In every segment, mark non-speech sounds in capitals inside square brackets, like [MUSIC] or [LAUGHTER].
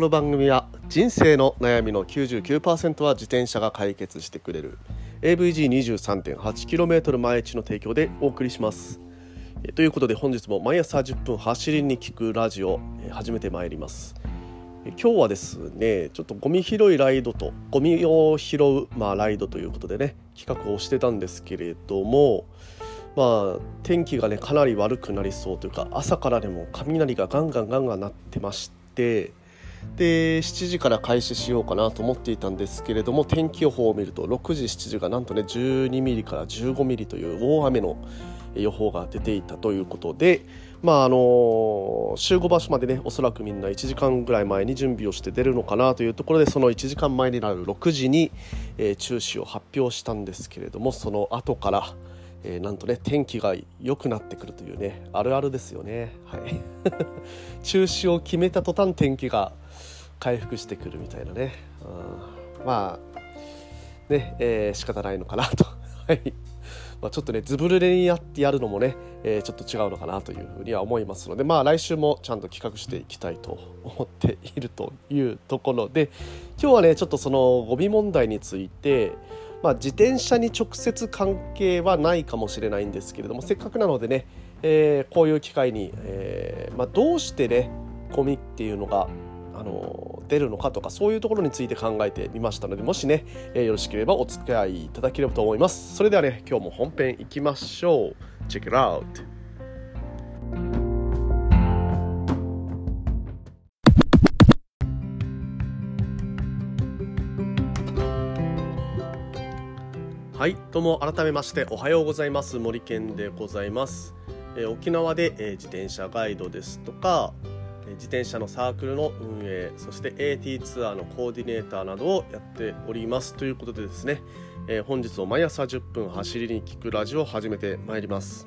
この番組は人生の悩みの99%は自転車が解決してくれる。AVG23.8km 毎日の提供でお送りします。ということで本日も毎朝10分走りに聞くラジオ始めてまいります。今日はですねちょっとゴミ拾いライドとゴミを拾う、まあ、ライドということでね企画をしてたんですけれどもまあ天気がねかなり悪くなりそうというか朝からでも雷がガンガンガンガン鳴ってましてで7時から開始しようかなと思っていたんですけれども天気予報を見ると6時7時がなんとね12ミリから15ミリという大雨の予報が出ていたということでまああの集合場所までねおそらくみんな1時間ぐらい前に準備をして出るのかなというところでその1時間前になる6時に、えー、中止を発表したんですけれどもその後からえー、なんとね天気が良くなってくるというねあるあるですよね。はい。[LAUGHS] 中止を決めた途端天気が回復してくるみたいなね、うん、まあね、えー、仕方ないのかなと。[LAUGHS] はい。まあ、ちょっとねずぶ濡れにやってやるのもね、えー、ちょっと違うのかなというふうには思いますのでまあ来週もちゃんと企画していきたいと思っているというところで今日はねちょっとそのゴミ問題についてまあ、自転車に直接関係はないかもしれないんですけれどもせっかくなのでね、えー、こういう機会に、えー、まあ、どうしてねゴミっていうのがあの出るのかとかそういうところについて考えてみましたのでもしね、えー、よろしければお付き合いいただければと思いますそれではね今日も本編いきましょう Check it out! はいどうも改めましておはようございます。森健でございます、えー、沖縄で、えー、自転車ガイドですとか、えー、自転車のサークルの運営そして AT ツアーのコーディネーターなどをやっておりますということでですね、え本日も毎朝10分走りに聞くラジオを始めてまいります、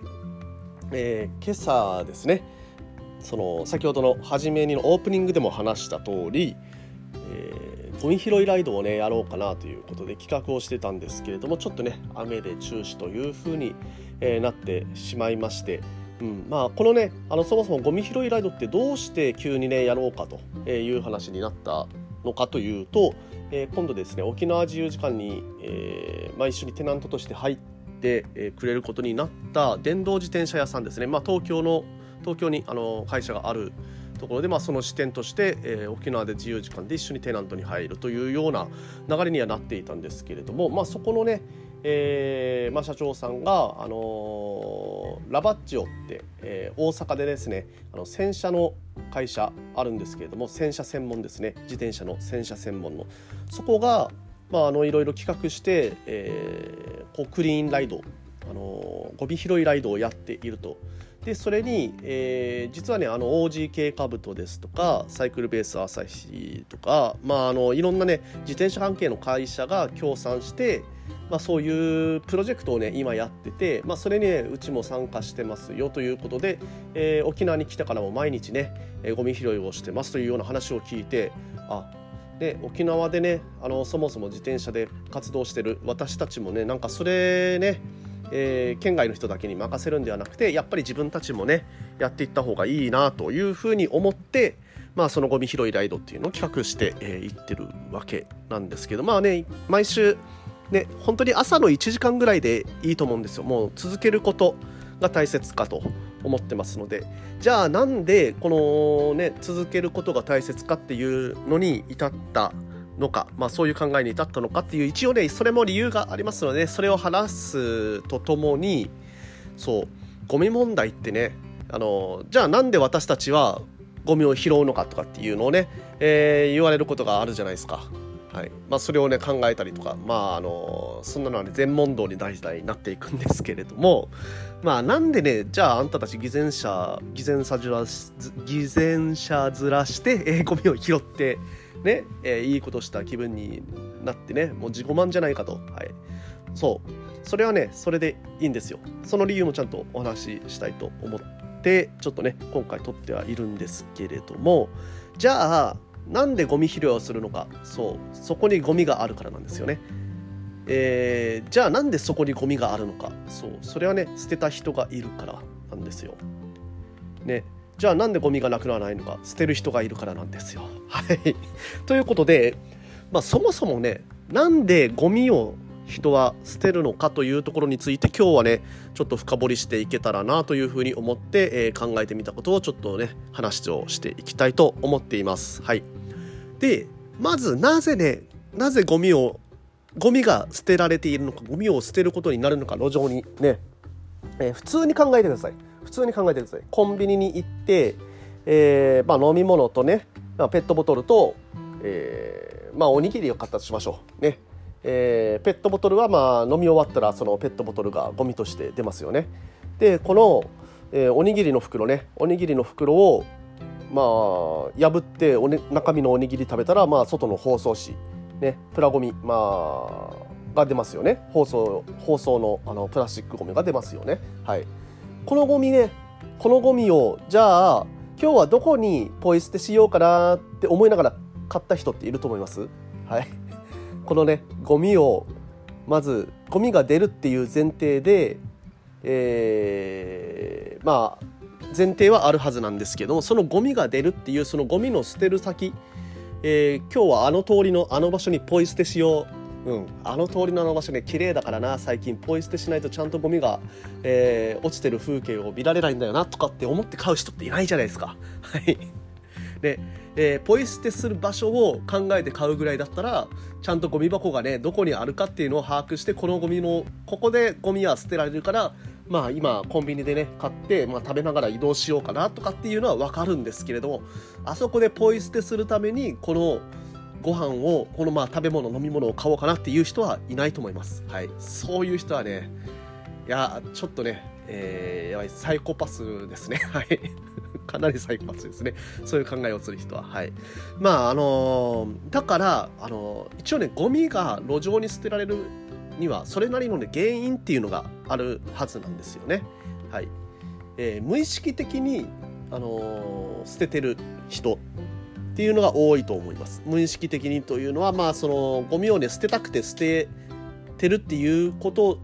え今朝ですねその先ほどの初めにのオープニングでも話した通り、ゴミ拾いライドをねやろうかなということで企画をしてたんですけれどもちょっとね雨で中止というふうに、え、なってしまいまして、うんまあ、このねあのそもそもゴミ拾いライドってどうして急にねやろうかという話になったのかというと、え、今度ですね沖縄自由時間に、えまあ、一緒にテナントとして入ってくれることになった電動自転車屋さんですね、まあ、東京の東京にあの会社があるところで、まあ、その視点として、えー、沖縄で自由時間で一緒にテナントに入るというような流れにはなっていたんですけれども、まあ、そこのね、えーまあ、社長さんが、あのー、ラバッジオって、えー、大阪でですねあの洗車の会社あるんですけれども洗車専門ですね。自転車の洗車専門の。そこが、まあ、あのいろいろ企画して、えー、こうクリーンライド、あの、ゴミ拾いライドをやっていると。でそれに、えー、実はねあの OGK カブトですとかサイクルベース朝日とか、まあ、あのいろんなね自転車関係の会社が協賛して、まあ、そういうプロジェクトをね今やってて、まあ、それに、ね、うちも参加してますよということで、えー、沖縄に来てからも毎日ね、えー、ゴミ拾いをしてますというような話を聞いてあで沖縄でねあのそもそも自転車で活動してる私たちもねなんかそれねえー、県外の人だけに任せるんではなくてやっぱり自分たちもねやっていった方がいいなというふうに思って、まあ、そのゴミ拾いライドっていうのを企画してい、えー、ってるわけなんですけどまあね毎週ね本当に朝の1時間ぐらいでいいと思うんですよ。もう続けることが大切かと思ってますので。じゃあなんでこのね続けることが大切かっていうのに至ったのか、まあ、そういう考えに至ったのかっていう一応ねそれも理由がありますのでそれを話すとともにそうゴミ問題ってねあのじゃあなんで私たちはゴミを拾うのかとかっていうのをね、えー、言われることがあるじゃないですか。はいまあ、それをね考えたりとかまああのそんなのはね全問答に大事になっていくんですけれどもまあなんでねじゃああんたたち偽善者偽善者ずらし偽善者ずらして、えー、ゴミを拾ってね、えー、いいことした気分になってね、もう自己満じゃないかと。はい。そう。それはね、それでいいんですよ。その理由もちゃんとお話ししたいと思って、ちょっとね、今回撮ってはいるんですけれども、じゃあ、なんでゴミ拾いをするのか。そう。そこにゴミがあるからなんですよね。えー、じゃあなんでそこにゴミがあるのか。そう。それはね、捨てた人がいるからなんですよ。ね。じゃあなんでゴミがなくならないのか捨てる人がいるからなんですよ。[LAUGHS] はいということで、まあ、そもそもねなんでゴミを人は捨てるのかというところについて今日はねちょっと深掘りしていけたらなというふうに思って、えー、考えてみたことをちょっとね話をしていきたいと思っています。はい、でまずなぜねなぜゴミをゴミが捨てられているのかゴミを捨てることになるのか路上にね、えー、普通に考えてください普通に考えてください。コンビニに行って、えーまあ、飲み物とね、まあ、ペットボトルと、えーまあ、おにぎりを買ったとしましょうね。えー、ペットボトルはまあ飲み終わったらそのペットボトルがゴミとして出ますよね。でこの、えー、おにぎりの袋ねおにぎりの袋をまあ破ってお、ね、中身のおにぎり食べたらまあ外の包装紙ねプラゴミまあが出ますよね。包装包装のあのプラスチックゴミが出ますよね。はい。このゴミねこのゴミをじゃあ今日はどこにポイ捨てしようかなって思いながら買った人っていると思います？はい。[LAUGHS] このねゴミをまずゴミが出るっていう前提で、えー、まあ前提はあるはずなんですけどもそのゴミが出るっていうそのゴミの捨てる先、えー、今日はあの通りのあの場所にポイ捨てしよう、うん、あの通りのあの場所ね綺麗だからな。最近ポイ捨てしないとちゃんとゴミが、えー、落ちてる風景を見られないんだよなとかって思って買う人っていないじゃないですか。[LAUGHS] はい。で、えー、ポイ捨てする場所を考えて買うぐらいだったらちゃんとゴミ箱がねどこにあるかっていうのを把握してこのゴミのここでゴミは捨てられるからまあ今コンビニでね買って、まあ、食べながら移動しようかなとかっていうのは分かるんですけれどもあそこでポイ捨てするためにこのご飯をこのまあ食べ物飲み物を買おうかなっていう人はいないと思います。はい、そういう人はねいやちょっとね、えー、やばいサイコパスですね。[LAUGHS] はいかなりサイコパスですね。そういう考えをする人は。はい。まあ、あのー、だから、あのー、一応ね、ゴミが路上に捨てられるには、それなりのね、原因っていうのがあるはずなんですよね。はい。えー、無意識的に、あの捨ててる人っていうのが多いと思います。無意識的にというのは、まあ、その、ゴミをね、捨てたくて捨ててるっていうこと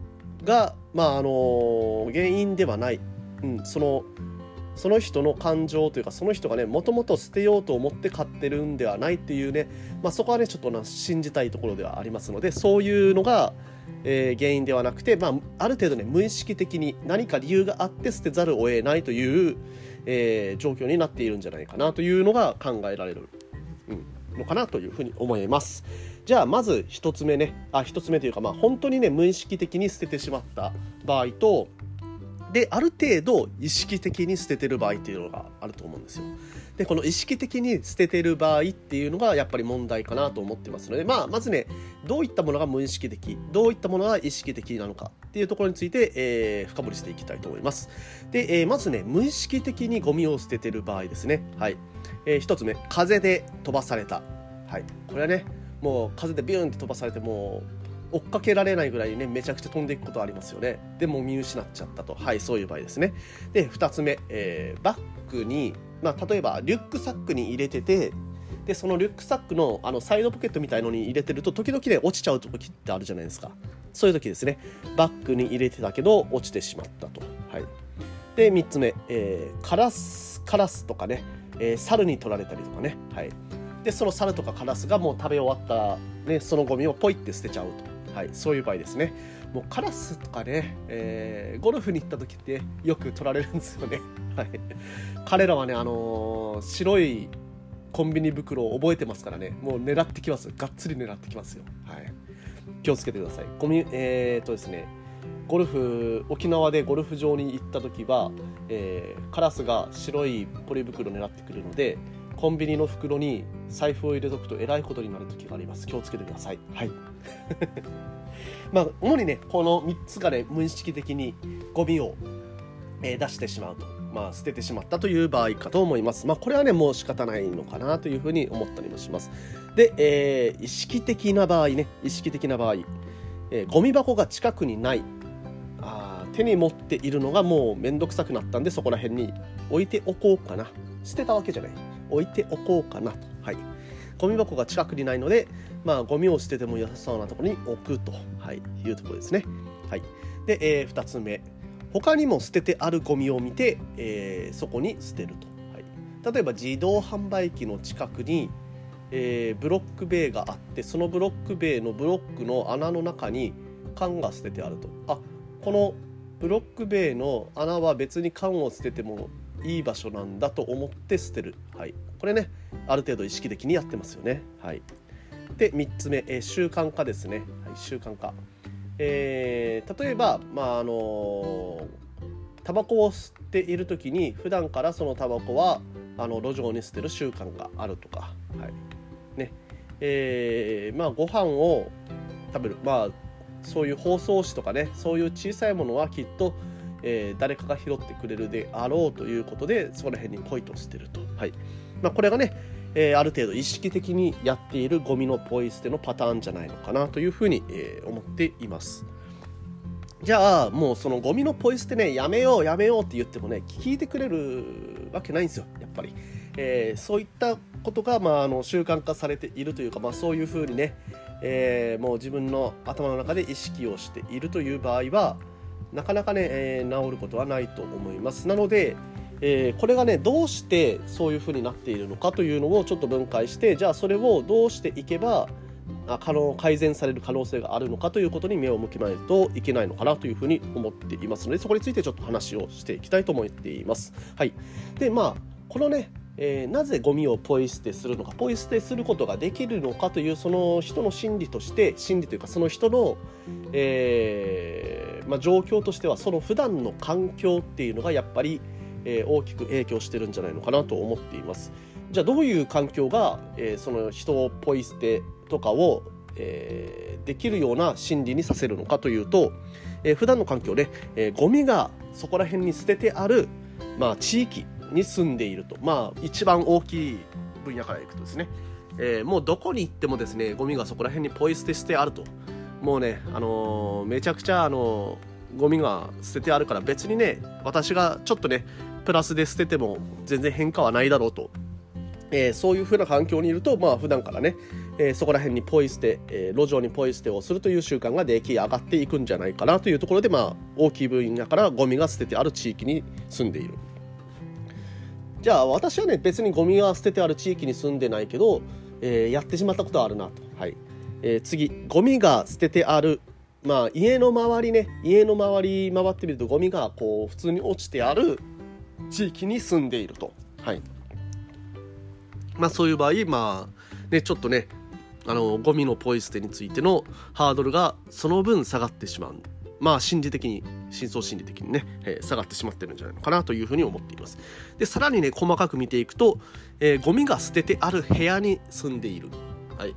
が、まあ、あの原因ではない。うん、その、その人の感情というかその人がねもともと捨てようと思って買ってるんではないっていうね、まあ、そこはねちょっとな信じたいところではありますのでそういうのが、えー、原因ではなくて、まあ、ある程度ね無意識的に何か理由があって捨てざるを得ないという、えー、状況になっているんじゃないかなというのが考えられる、うん、のかなというふうに思います。じゃあまず1つ目ねあ1つ目というかまあ本当にね無意識的に捨ててしまった場合とである程度意識的に捨ててる場合っていうのがあると思うんですよ。でこの意識的に捨ててる場合っていうのがやっぱり問題かなと思ってますので、まあ、まずねどういったものが無意識的どういったものが意識的なのかっていうところについて、えー、深掘りしていきたいと思います。で、えー、まずね無意識的にゴミを捨ててる場合ですね。はいえー、1つ目風で飛ばされた。はい、これはねもう風でビューンって飛ばされてもう追っかけられないぐらいねめちゃくちゃ飛んでいくことありますよね。でも見失っちゃったと。はいそういう場合ですね。で2つ目、えー、バッグに、まあ、例えばリュックサックに入れててでそのリュックサックのあのサイドポケットみたいのに入れてると時々ね落ちちゃう時ってあるじゃないですか。そういう時ですね。バッグに入れてたけど落ちてしまったと。はい。で3つ目、えー、カラスカラスとかね、えー、猿に取られたりとかね。はい。でその猿とかカラスがもう食べ終わった、ね、そのゴミをポイって捨てちゃうと。はい、そういう場合ですね。もうカラスとかね、えー、ゴルフに行った時ってよく取られるんですよね。[LAUGHS] はい、彼らはね、あのー、白いコンビニ袋を覚えてますからね、もう狙ってきます。がっつり狙ってきますよ。はい、気をつけてください。ゴミ、えー、っとですね、ゴルフ沖縄でゴルフ場に行った時は、えー、カラスが白いポリ袋を狙ってくるのでコンビニの袋に財布を入れとくとえらいことになる時があります気をつけてくださいはい [LAUGHS] まあ、主にね、この3つがね、無意識的にゴミを、えー、出してしまうと。まあ、捨ててしまったという場合かと思います。まあ、これはね、もう仕方ないのかなというふうに思ったりもします。で、えー、意識的な場合ね、意識的な場合、えー、ゴミ箱が近くにない。あ手に持っているのがもうめんどくさくなったんで、そこら辺に置いておこうかな。捨てたわけじゃない。置いておこうかなと。はい。ゴミ箱が近くにないので、まあ、ゴミを捨てても良さそうなところに置くと、はい、いうところですね。はい、で、えー、2つ目他にも捨ててあるゴミを見て、えー、そこに捨てると。はい例えば自動販売機の近くに、えー、ブロック塀があってそのブロック塀のブロックの穴の中に缶が捨ててあるとあこのブロック塀の穴は別に缶を捨ててもいい場所なんだと思って捨てる、はい、これねある程度意識的にやってますよね。はい、で3つ目、えー、習慣化ですね、はい、習慣化、えー、例えばまああのタバコを吸っている時に普段からそのタバコはあの路上に捨てる習慣があるとか、はい。ね。えー、まあご飯を食べる。まあそういう包装紙とかねそういう小さいものはきっと、えー、誰かが拾ってくれるであろうということでそこら辺にポイと捨てると、はい。まあ、これがね、えー、ある程度意識的にやっているゴミのポイ捨てのパターンじゃないのかなというふうに、えー、思っています。じゃあもうそのゴミのポイ捨てねやめようやめようって言ってもね聞いてくれるわけないんですよやっぱり、えー、そういったことが、まあ、あの習慣化されているというか、まあ、そういうふうにね、えー、もう自分の頭の中で意識をしているという場合はなかなかね、えー、治ることはないと思いますなので、えー、これがねどうしてそういうふうになっているのかというのをちょっと分解してじゃあそれをどうしていけば可能改善される可能性があるのかということに目を向けないといけないのかなというふうに思っていますのでそこについてちょっと話をしていきたいと思っています。はい、でまあこのねえー、なぜゴミをポイ捨てするのかポイ捨てすることができるのかというその人の心理として心理というかその人の、えー、まあ、状況としてはその普段の環境っていうのがやっぱり、えー、大きく影響してるんじゃないのかなと思っています。じゃあどういう環境が、えその人をポイ捨てとかを、えできるような心理にさせるのかというと、えー、普段の環境で、えゴミがそこら辺に捨ててある、まあ、地域に住んでいると。まあ一番大きい分野からいくとですね、えー、もうどこに行ってもですねゴミがそこら辺にポイ捨てしてあると。もうね、あのー、めちゃくちゃ、あのー、ゴミが捨ててあるから別にね私がちょっとねプラスで捨てても全然変化はないだろうと、えー、そういうふうな環境にいるとまあ普段からね、えー、そこら辺にポイ捨て、えー、路上にポイ捨てをするという習慣が出来上がっていくんじゃないかなというところでまあ大きい分野からゴミが捨ててある地域に住んでいる。じゃあ私はね別にゴミが捨ててある地域に住んでないけど、えー、やってしまったことはあるなと、はい。えー、次。ゴミが捨ててある。まあ家の周りね。家の周り回ってみるとゴミがこう普通に落ちてある地域に住んでいると。はい。まあそういう場合まあねちょっとねあのゴミのポイ捨てについてのハードルがその分下がってしまう。まあ心理的に深層心理的にね、えー、下がってしまってるんじゃないのかなというふうに思っています。でさらにね細かく見ていくと、えー、ゴミが捨ててある部屋に住んでいる。はい。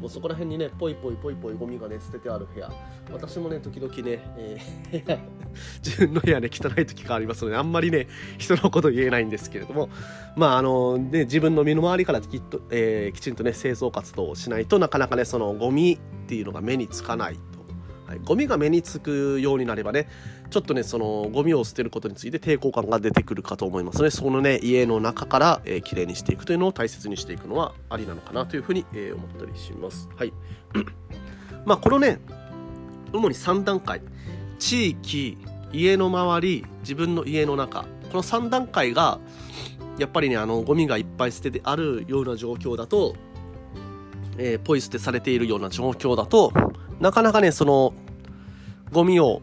もうそこら辺にねポイポイポイポイゴミがね捨ててある部屋。私もね時々ね、えー、部屋 [LAUGHS] 自分の部屋ね汚い時がありますのであんまりね人のこと言えないんですけれども。まああのね自分の身の回りからきっと、えー、きちんとね清掃活動をしないとなかなかねそのゴミっていうのが目につかない。い、ゴミが目につくようになればねちょっとねそのゴミを捨てることについて抵抗感が出てくるかと思いますのでそのね家の中から、えー、きれいにしていくというのを大切にしていくのはありなのかなというふうに、えー、思ったりします。はい。[CLEARS THROAT] まあこのね主に3段階。地域家の周り自分の家の中。この3段階がやっぱりねあのゴミがいっぱい捨ててあるような状況だと、えー、ポイ捨てされているような状況だとなかなかねそのゴミを、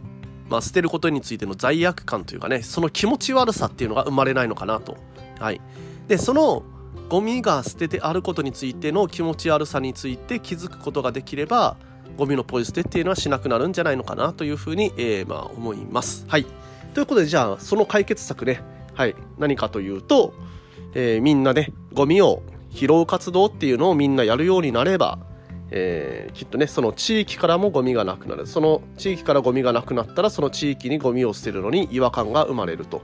まあ、捨てることについての罪悪感というかねその気持ち悪さっていうのが生まれないのかなと。はい、でそのゴミが捨ててあることについての気持ち悪さについて気づくことができればゴミのポイ捨てっていうのはしなくなるんじゃないのかなというふうに、えー、まあ、思います。はい、ということでじゃあその解決策ね、はい、何かというと、えー、みんなねゴミを拾う活動っていうのをみんなやるようになればえー、きっとねその地域からもゴミがなくなる。その地域からゴミがなくなったらその地域にゴミを捨てるのに違和感が生まれると。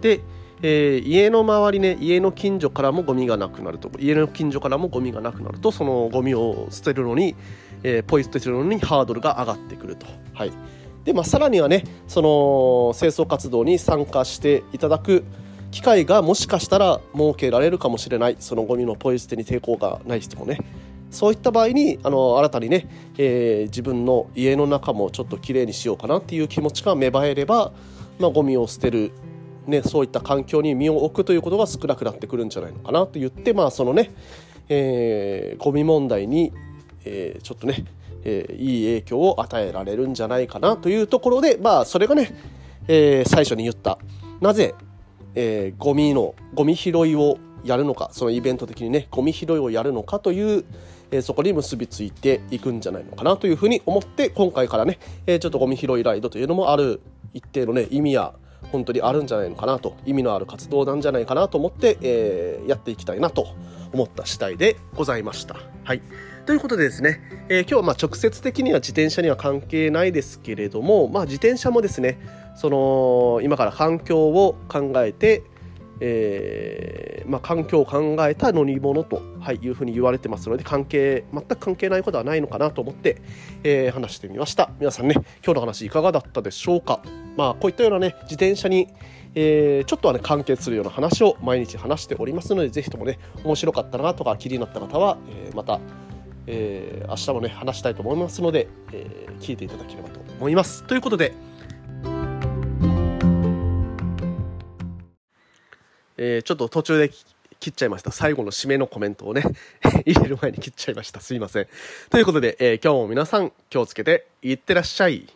で、えー、家の周りね家の近所からもゴミがなくなると。家の近所からもゴミがなくなるとそのゴミを捨てるのに、えー、ポイ捨てするのにハードルが上がってくると。はい。でまあ、さらにはねその清掃活動に参加していただく機会がもしかしたら設けられるかもしれない。そのゴミのポイ捨てに抵抗がない人もね。そういった場合にあの新たにね、えー、自分の家の中もちょっときれいにしようかなっていう気持ちが芽生えれば、まあ、ゴミを捨てるね、そういった環境に身を置くということが少なくなってくるんじゃないのかなと言ってまあそのね、えー、ゴミ問題に、えー、ちょっとね、えー、いい影響を与えられるんじゃないかなというところでまあそれがね、えー、最初に言った。なぜ、えー、ゴミのゴミ拾いをやるのかそのイベント的にねゴミ拾いをやるのかという、えー、そこに結びついていくんじゃないのかなというふうに思って今回からね、えー、ちょっとゴミ拾いライドというのもある一定のね意味や本当にあるんじゃないのかなと意味のある活動なんじゃないかなと思って、えー、やっていきたいなと思った次第でございました。はいということでですね、えー、今日はま直接的には自転車には関係ないですけれども、まあ、自転車もですねその今から環境を考えて、えー、まあ、環境を考えた乗り物と、はい、いうふうに言われてますので関係全く関係ないことはないのかなと思って、えー、話してみました。皆さんね今日の話いかがだったでしょうか？まあこういったようなね自転車にえー、ちょっとはね関係するような話を毎日話しておりますのでぜひともね面白かったなとか気になった方は、えー、また、えー、明日もね話したいと思いますので、えー、聞いていただければと思います。ということでえー、ちょっと途中で切っちゃいました。最後の締めのコメントをね、[LAUGHS] 入れる前に切っちゃいました。すいません。ということで、えー、今日も皆さん気をつけていってらっしゃい。